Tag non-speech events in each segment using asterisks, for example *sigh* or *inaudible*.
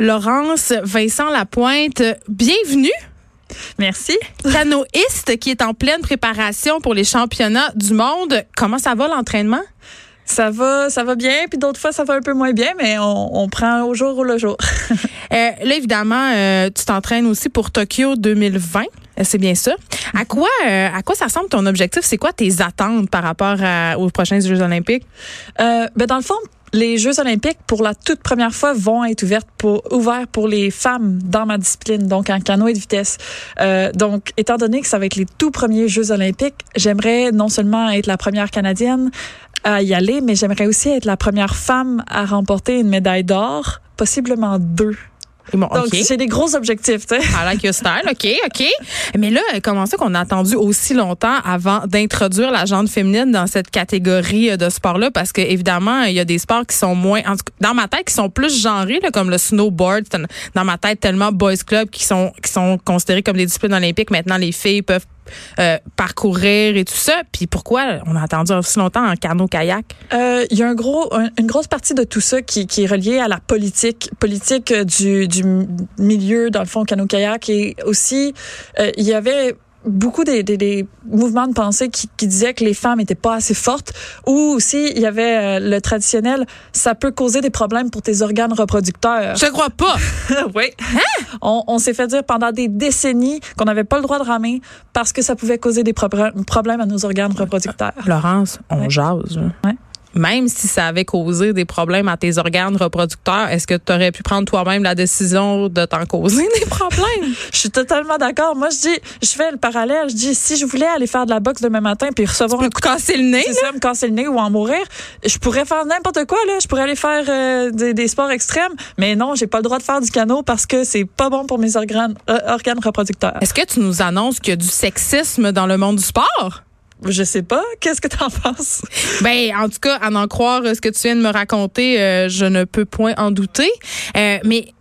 Laurence Vincent Lapointe, bienvenue. Merci. Canoïste qui est en pleine préparation pour les championnats du monde. Comment ça va l'entraînement? Ça va, ça va bien, puis d'autres fois ça va un peu moins bien, mais on, on prend au jour ou le jour. *laughs* euh, là, évidemment, euh, tu t'entraînes aussi pour Tokyo 2020. Euh, c'est bien ça. À quoi, euh, à quoi ça ressemble ton objectif? C'est quoi tes attentes par rapport à, aux prochains Jeux olympiques? Ben dans le fond, les Jeux olympiques, pour la toute première fois, vont être ouverts pour, pour les femmes dans ma discipline, donc en canoë de vitesse. Euh, donc, étant donné que ça va être les tout premiers Jeux olympiques, j'aimerais non seulement être la première Canadienne à y aller, mais j'aimerais aussi être la première femme à remporter une médaille d'or, possiblement deux. Bon, Donc, okay. c'est des gros objectifs, tu sais. I like your style. OK, OK. Mais là, comment ça qu'on a attendu aussi longtemps avant d'introduire la jante féminine dans cette catégorie de sport-là? Parce que, évidemment, il y a des sports qui sont moins, en tout cas, dans ma tête, qui sont plus genrés, là, comme le snowboard. Dans ma tête, tellement boys club qui sont, qui sont considérés comme des disciplines olympiques. Maintenant, les filles peuvent euh, parcourir et tout ça. Puis pourquoi on a attendu aussi longtemps en canot-kayak? Il euh, y a un gros, un, une grosse partie de tout ça qui, est reliée à la politique, politique du, du milieu, dans le fond, canot-kayak. Et aussi, il euh, y avait beaucoup des, des, des, mouvements de pensée qui, qui disaient que les femmes étaient pas assez fortes ou aussi il y avait euh, le traditionnel ça peut causer des problèmes pour tes organes reproducteurs. Je crois pas. *laughs* oui. Hein? On, on s'est fait dire pendant des décennies qu'on n'avait pas le droit de ramer parce que ça pouvait causer des pro problèmes à nos organes reproducteurs. Laurence, on ouais. jase. Ouais même si ça avait causé des problèmes à tes organes reproducteurs, est-ce que tu aurais pu prendre toi-même la décision de t'en causer des problèmes? *laughs* je suis totalement d'accord. Moi, je dis, je fais le parallèle. Je dis, si je voulais aller faire de la boxe demain matin puis recevoir un coup de casser le nez, c'est ça, me casser le nez ou en mourir, je pourrais faire n'importe quoi, là. Je pourrais aller faire euh, des, des, sports extrêmes. Mais non, j'ai pas le droit de faire du canot parce que c'est pas bon pour mes organes, euh, organes reproducteurs. Est-ce que tu nous annonces qu'il y a du sexisme dans le monde du sport? Je sais pas. Qu'est-ce que t'en penses? Ben, en tout cas, à en croire ce que tu viens de me raconter, euh, je ne peux point en douter. Euh, mais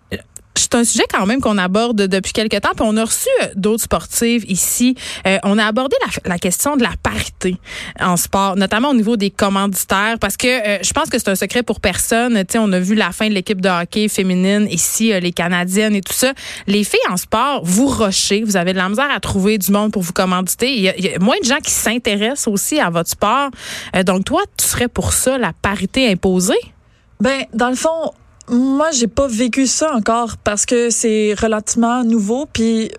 c'est un sujet quand même qu'on aborde depuis quelques temps. Puis on a reçu d'autres sportives ici. Euh, on a abordé la, question de la parité en sport, notamment au niveau des commanditaires, parce que euh, je pense que c'est un secret pour personne. On a vu la fin de l'équipe de hockey féminine ici, euh, les Canadiennes et tout ça. Les filles en sport, vous rochez, vous avez de la misère à trouver du monde pour vous commanditer. Il y a, il y a moins de gens qui s'intéressent aussi à votre sport. Euh, donc toi, tu serais pour ça la parité imposée? Ben, dans le fond, moi, j'ai pas vécu ça encore parce que c'est relativement nouveau. Puis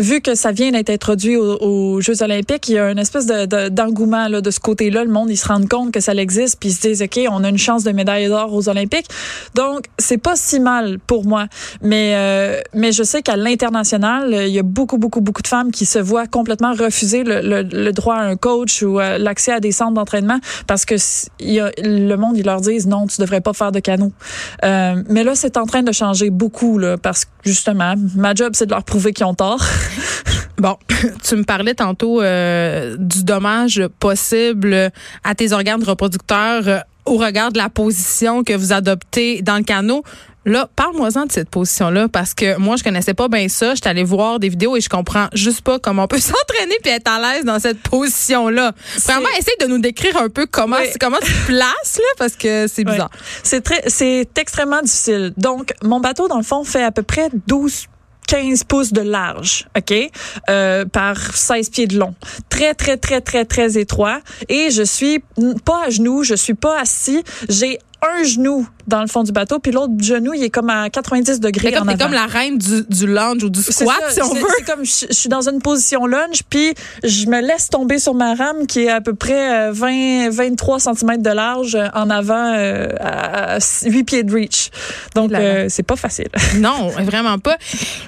vu que ça vient d'être introduit aux, aux, Jeux olympiques, il y a une espèce de, de, d'engouement là, de ce côté-là. Le monde, ils se rendent compte que ça existe, puis ils se disent, OK, on a une chance de médaille d'or aux Olympiques. Donc, c'est pas si mal pour moi. Mais, euh, mais je sais qu'à l'international, il y a beaucoup, beaucoup, beaucoup de femmes qui se voient complètement refuser le, le, le droit à un coach ou euh, l'accès à des centres d'entraînement parce que y a, le monde, ils leur disent, non, tu devrais pas faire de canot. Euh, mais là, c'est en train de changer beaucoup, là, parce que justement, ma job, c'est de leur prouver qu'ils ont tort. *laughs* *laughs* Bon, *laughs* tu me parlais tantôt euh, du dommage possible à tes organes reproducteurs euh, au regard de la position que vous adoptez dans le canot. Là, parle-moi-en de cette position-là, parce que moi, je connaissais pas bien ça. Je suis allée voir des vidéos et je comprends juste pas comment on peut *laughs* s'entraîner puis être à l'aise dans cette position-là. Vraiment, essaye de nous décrire un peu comment, oui. comment tu te places, là, parce que c'est bizarre. Oui. C'est très, c'est extrêmement difficile. Donc, mon bateau, dans le fond, fait à peu près 12 15 pouces de large, OK, euh, par 16 pieds de long. Très, très, très, très, très étroit. Et je suis pas à genoux, je suis pas assis. J'ai un genou dans le fond du bateau, puis l'autre genou, il est comme à 90 degrés comme, en avant. comme la reine du, du lunge ou du squat, ça, si on veut. C'est comme, je, je, suis dans une position lunge, puis je me laisse tomber sur ma rame qui est à peu près 20, 23 cm de large en avant euh, à 8 pieds de reach. Donc, euh, c'est pas facile. *laughs* Non, vraiment pas.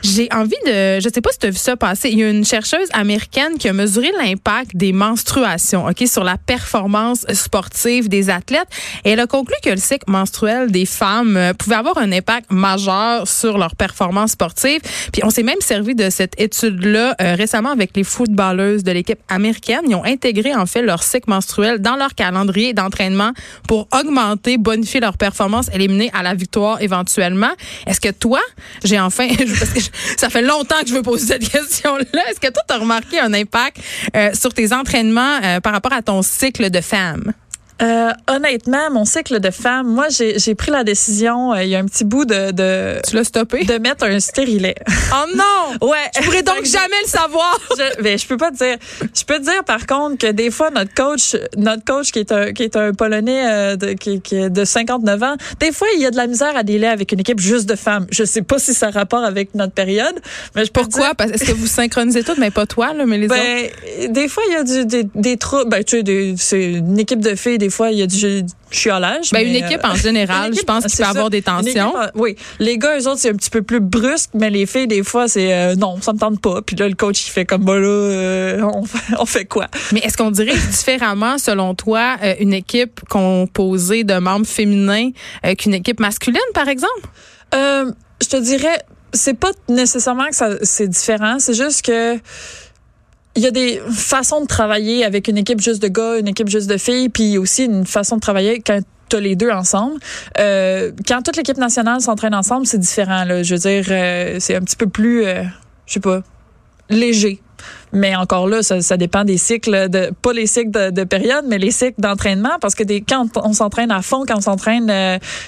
J'ai envie de, je sais pas si tu as vu ça passer, il y a une chercheuse américaine qui a mesuré l'impact des menstruations, OK, sur la performance sportive des athlètes. Et elle a conclu que le cycle menstruel des femmes euh, pouvait avoir un impact majeur sur leur performance sportive. Puis on s'est même servi de cette étude-là euh, récemment avec les footballeuses de l'équipe américaine. Ils ont intégré en fait leur cycle menstruel dans leur calendrier d'entraînement pour augmenter, bonifier leur performance, éliminer à la victoire éventuellement. Est-ce que toi, j'ai enfin, *laughs* parce que ça fait longtemps que je veux poser cette question-là, est-ce que toi, tu as remarqué un impact euh, sur tes entraînements euh, par rapport à ton cycle de femme? Euh, honnêtement, mon cycle de femme, moi, j'ai pris la décision, euh, il y a un petit bout de... de tu l'as stoppé? De mettre un stérilet. *laughs* Oh non! *laughs* ouais. Je pourrais donc *laughs* jamais le savoir. je, ben, je peux pas te dire. Je peux te dire, par contre, que des fois, notre coach, notre coach qui est un, qui est un Polonais euh, de, qui, qui, est de 59 ans, des fois, il y a de la misère à délai avec une équipe juste de femmes. Je sais pas si ça a rapport avec notre période, mais je Pourquoi? Parce Est-ce que vous synchronisez tout, mais pas toi, là, mais les ben, autres? Des fois, il y a du, des, des trous. Ben, tu sais, c'est une équipe de filles, des fois, il y a du chiolage. Ben, une équipe en *laughs* général, je pense qu'il peut y avoir des tensions. oui. Les gars, eux autres, c'est un petit peu plus brusque, mais les filles, des fois, c'est euh, non, ça me tente pas. Puis là, le coach, il fait comme, bah là, euh, on, fait, *laughs* on, fait, quoi? Mais est-ce qu'on dirait *laughs* différemment, selon toi, euh, une équipe composée de membres féminins qu'une équipe masculine, par exemple? je te dirais, c'est pas nécessairement que ça, c'est différent. C'est juste que il y a des façons de travailler avec une équipe juste de gars, une équipe juste de filles, puis aussi une façon de travailler quand tu as les deux ensemble. Euh, quand toute l'équipe nationale s'entraîne ensemble, c'est différent. Là. Je veux dire, euh, c'est un petit peu plus, euh, je sais pas, léger. Mais encore là, ça, ça, dépend des cycles, de, pas les cycles de, de période, mais les cycles d'entraînement. Parce que des, quand on s'entraîne à fond, quand on s'entraîne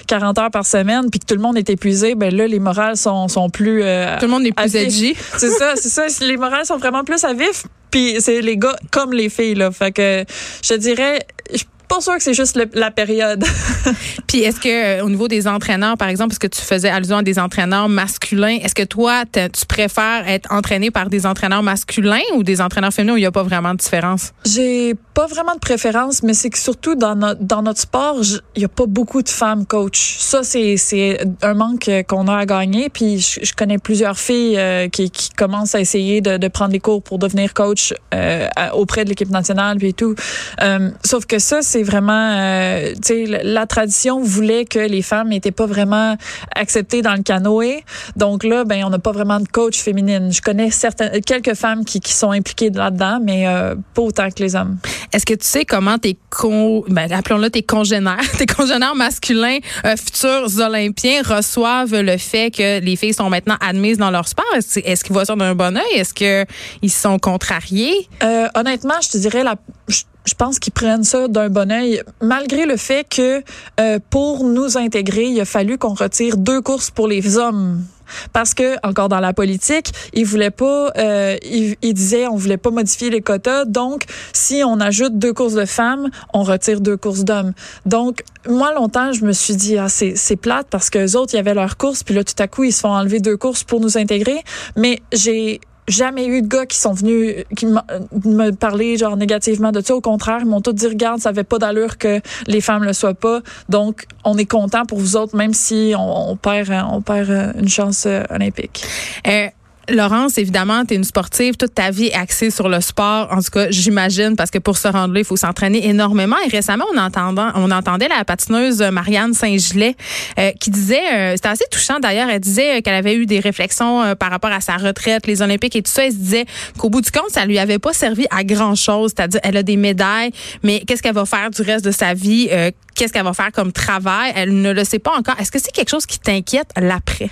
40 heures par semaine, puis que tout le monde est épuisé, ben là, les morales sont, sont plus... Euh, tout le monde est plus edgy. C'est ça, c'est ça. *laughs* Les morales sont vraiment plus à vif. Puis c'est les gars comme les filles, là. Fait que je dirais, je pas sûr que c'est juste le, la période. *laughs* Puis est-ce que euh, au niveau des entraîneurs, par exemple, parce que tu faisais allusion à des entraîneurs masculins, est-ce que toi, tu préfères être entraîné par des entraîneurs masculins ou des entraîneurs féminins où il n'y a pas vraiment de différence? J'ai pas vraiment de préférence, mais c'est que surtout dans notre, dans notre sport, il y a pas beaucoup de femmes coach. Ça, c'est, c'est un manque qu'on a à gagner. Puis je, je connais plusieurs filles euh, qui, qui commencent à essayer de, de prendre des cours pour devenir coach euh, auprès de l'équipe nationale puis tout. Euh, sauf que ça, c'est vraiment, euh, tu sais, la tradition voulait que les femmes n'étaient pas vraiment acceptées dans le canoë. Donc là, ben, on n'a pas vraiment de coach féminine. Je connais certaines, quelques femmes qui, qui sont impliquées là-dedans, mais euh, pas autant que les hommes. Est-ce que tu sais comment tes con, ben, appelons-le tes congénères, *laughs* tes congénères masculins, euh, futurs Olympiens reçoivent le fait que les filles sont maintenant admises dans leur sport? Est-ce, qu'ils voient ça d'un bon oeil? Est-ce qu'ils sont contrariés? Euh, honnêtement, je te dirais la, je, je pense qu'ils prennent ça d'un bon oeil, malgré le fait que euh, pour nous intégrer, il a fallu qu'on retire deux courses pour les hommes. Parce que encore dans la politique, ils voulaient pas, euh, ils, disaient on voulait pas modifier les quotas. Donc, si on ajoute deux courses de femmes, on retire deux courses d'hommes. Donc, moi longtemps, je me suis dit ah c'est c'est plate parce que les autres il y avait leur course, puis là tout à coup ils se font enlever deux courses pour nous intégrer. Mais j'ai jamais eu de gars qui sont venus qui me parler genre négativement de ça. Au contraire ils m'ont tous dit regarde ça avait pas d'allure que les femmes le soient pas. Donc on est content pour vous autres même si on, on perd on perd une chance olympique. Euh Laurence, évidemment, tu es une sportive, toute ta vie axée sur le sport. En tout cas, j'imagine, parce que pour se rendre là, il faut s'entraîner énormément. Et récemment, on, entendait la patineuse Marianne Saint-Gilet euh, qui disait, euh, c'était assez touchant d'ailleurs, elle disait qu'elle avait eu des réflexions euh, par rapport à sa retraite, les Olympiques et tout ça. Elle se disait qu'au bout du compte, ça lui avait pas servi à grand-chose. C'est-à-dire, elle a des médailles, mais qu'est-ce qu'elle va faire du reste de sa vie? qu'est-ce qu'elle va faire comme travail? Elle ne le sait pas encore. Est-ce que c'est quelque chose qui t'inquiète l'après?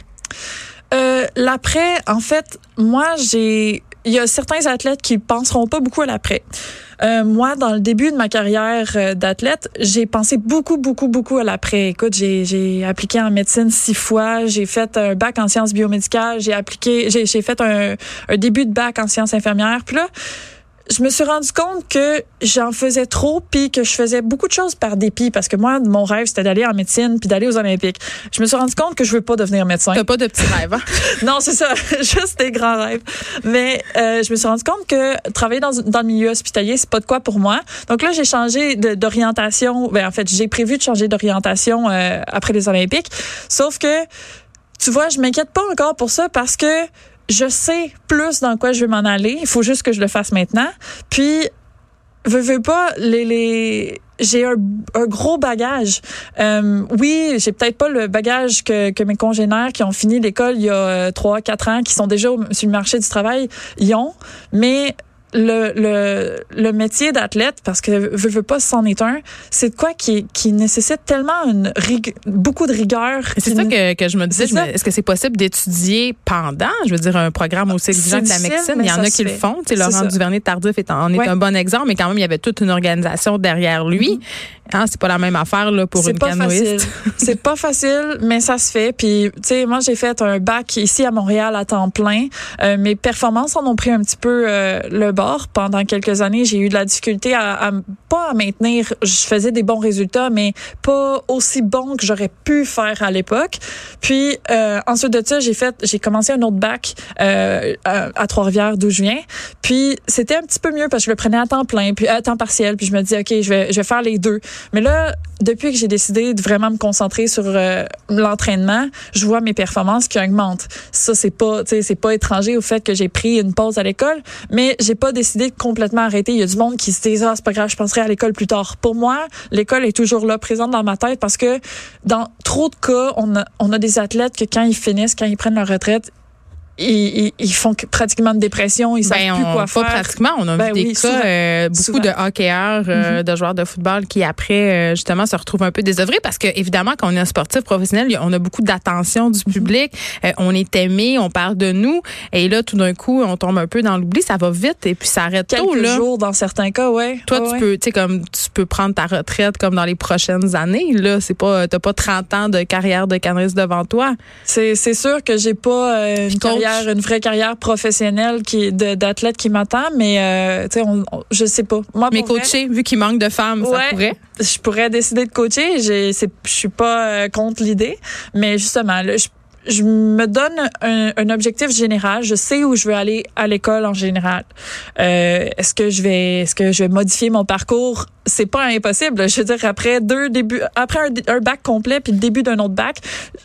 Euh, l'après, en fait, moi, j'ai, il y a certains athlètes qui penseront pas beaucoup à l'après. Euh, moi, dans le début de ma carrière euh, d'athlète, j'ai pensé beaucoup, beaucoup, beaucoup à l'après. Écoute, j'ai, appliqué en médecine six fois, j'ai fait un bac en sciences biomédicales, j'ai appliqué, j'ai, j'ai fait un, un début de bac en sciences infirmières. Puis là, je me suis rendu compte que j'en faisais trop puis que je faisais beaucoup de choses par dépit parce que moi mon rêve c'était d'aller en médecine puis d'aller aux olympiques. Je me suis rendu compte que je veux pas devenir médecin. T'as pas de petits rêves. Hein? *laughs* non, c'est ça, *laughs* juste des grands rêves. Mais euh, je me suis rendu compte que travailler dans, dans le milieu hospitalier, c'est pas de quoi pour moi. Donc là, j'ai changé d'orientation. Ben en fait, j'ai prévu de changer d'orientation euh, après les olympiques. Sauf que tu vois, je m'inquiète pas encore pour ça parce que je sais plus dans quoi je vais m'en aller. Il faut juste que je le fasse maintenant. Puis, veux, veux pas, les, les j'ai un, un gros bagage. Euh, oui, j'ai peut-être pas le bagage que, que mes congénères qui ont fini l'école il y a trois, quatre ans, qui sont déjà sur le marché du travail, y ont, mais le, le, le métier d'athlète, parce que veux, veux pas, c'en est un, c'est de quoi qui, qui nécessite tellement une rig beaucoup de rigueur. C'est ça que, que je me disais. Est-ce que c'est possible d'étudier pendant, je veux dire, un programme aussi exigeant que la médecine? Il y en a qui le font. Tu sais, Laurent Duvernay-Tardif est en, est un bon exemple, mais quand même, il y avait toute une organisation derrière lui. Mm-hmm. Hein, c'est pas la même affaire là, pour une canoïste. c'est pas facile, mais ça se fait. Puis, tu sais, moi, j'ai fait un bac ici à Montréal à temps plein. Euh, mes performances en ont pris un petit peu euh, le bord. Pendant quelques années, j'ai eu de la difficulté à, à, pas à maintenir. Je faisais des bons résultats, mais pas aussi bons que j'aurais pu faire à l'époque. Puis, euh, ensuite de ça, j'ai fait, j'ai commencé un autre bac euh, à, à Trois-Rivières, d'où je viens. Puis, c'était un petit peu mieux parce que je le prenais à temps plein, puis à temps partiel. Puis, je me dis, ok, je vais, je vais faire les deux. Mais là, depuis que j'ai décidé de vraiment me concentrer sur euh, l'entraînement, je vois mes performances qui augmentent. Ça, c'est pas, c'est pas étranger au fait que j'ai pris une pause à l'école, mais j'ai pas décidé de complètement arrêter. Il y a du monde qui se dit, ah, c'est pas grave, je penserai à l'école plus tard. Pour moi, l'école est toujours là, présente dans ma tête parce que dans trop de cas, on a, on a des athlètes que quand ils finissent, quand ils prennent leur retraite, ils, ils, font pratiquement de dépression, ils savent ben, plus quoi pas faire. pratiquement, on a Ben vu oui, des cas, souvent. euh, beaucoup Souvent. de hockeyeurs, euh, Mhm. de joueurs de football qui après euh, justement se retrouvent un peu désœuvrés parce que évidemment quand on est un sportif professionnel, on a beaucoup d'attention du Mhm. public, euh, on est aimé, on parle de nous et là tout d'un coup on tombe un peu dans l'oubli, ça va vite et puis ça arrête Quelques tôt là. jours dans certains cas, ouais. Toi, Ouais, tu ouais. peux, tu sais, comme tu peux prendre ta retraite comme dans les prochaines années. Là, c'est pas, t'as pas 30 ans de carrière de caniste devant toi. C'est c'est sûr que j'ai pas euh, une coach. Carrière, une vraie carrière professionnelle qui d'athlète qui m'attend, mais euh, tu sais, on, on- je sais pas. Moi, Mais vrai, coacher, vu qu'il manque de femmes, ça Ouais. pourrait? je pourrais décider de coacher. Je suis pas euh, contre l'idée, mais justement, là, je, je me donne un, un objectif général. Je sais où je veux aller à l'école en général. Euh, est-ce que je vais, est-ce que je vais modifier mon parcours? C'est pas impossible. Je veux dire, après deux débuts, après un, un bac complet puis le début d'un autre bac,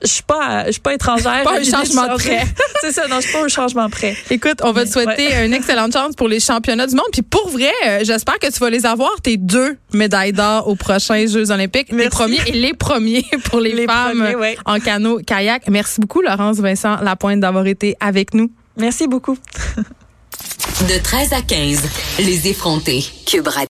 je suis pas, je suis pas étrangère. Pas un *laughs* changement trait. *laughs* C'est ça. Non, je suis pas un changement prêt. Écoute, on va te souhaiter une excellente chance pour les championnats du monde. Puis pour vrai, euh, j'espère que tu vas les avoir, tes deux médailles d'or aux prochains Jeux olympiques. Les Merci. premiers et les premiers *laughs* pour les, Les femmes premiers, ouais. en canot kayak. Merci beaucoup, Laurence Vincent Lapointe, d'avoir été avec nous. Merci beaucoup. De 13 à 15, les effrontés. Cube Radio.